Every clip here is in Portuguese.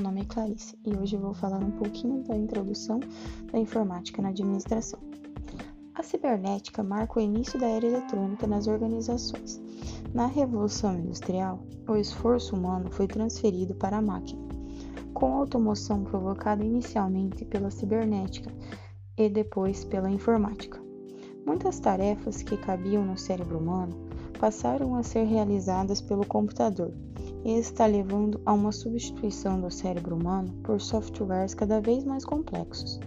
nome é Clarice e hoje eu vou falar um pouquinho da introdução da informática na administração. A cibernética marca o início da era eletrônica nas organizações. Na Revolução Industrial, o esforço humano foi transferido para a máquina, com a automoção provocada inicialmente pela cibernética e depois pela informática. Muitas tarefas que cabiam no cérebro humano passaram a ser realizadas pelo computador e está levando a uma substituição do cérebro humano por softwares cada vez mais complexos.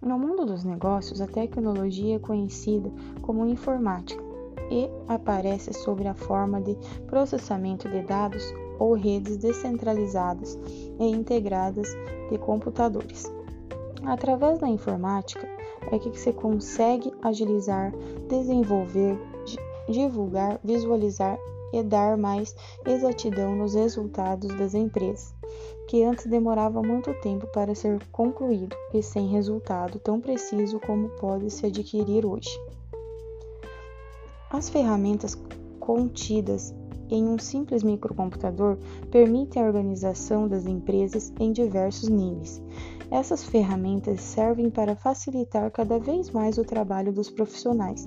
No mundo dos negócios, a tecnologia é conhecida como informática e aparece sob a forma de processamento de dados ou redes descentralizadas e integradas de computadores. Através da informática é que se consegue agilizar, desenvolver, divulgar, visualizar e dar mais exatidão nos resultados das empresas, que antes demorava muito tempo para ser concluído e sem resultado tão preciso como pode se adquirir hoje. As ferramentas contidas em um simples microcomputador permitem a organização das empresas em diversos níveis. Essas ferramentas servem para facilitar cada vez mais o trabalho dos profissionais,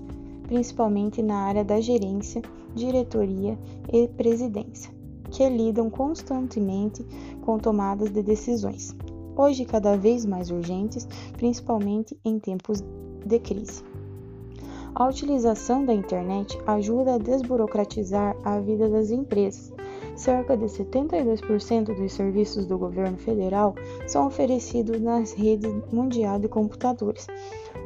principalmente na área da gerência, diretoria e presidência, que lidam constantemente com tomadas de decisões, hoje cada vez mais urgentes, principalmente em tempos de crise. A utilização da internet ajuda a desburocratizar a vida das empresas. Cerca de 72% dos serviços do governo federal são oferecidos nas redes mundial de computadores,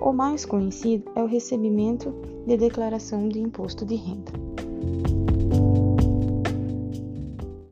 o mais conhecido é o recebimento de declaração de imposto de renda.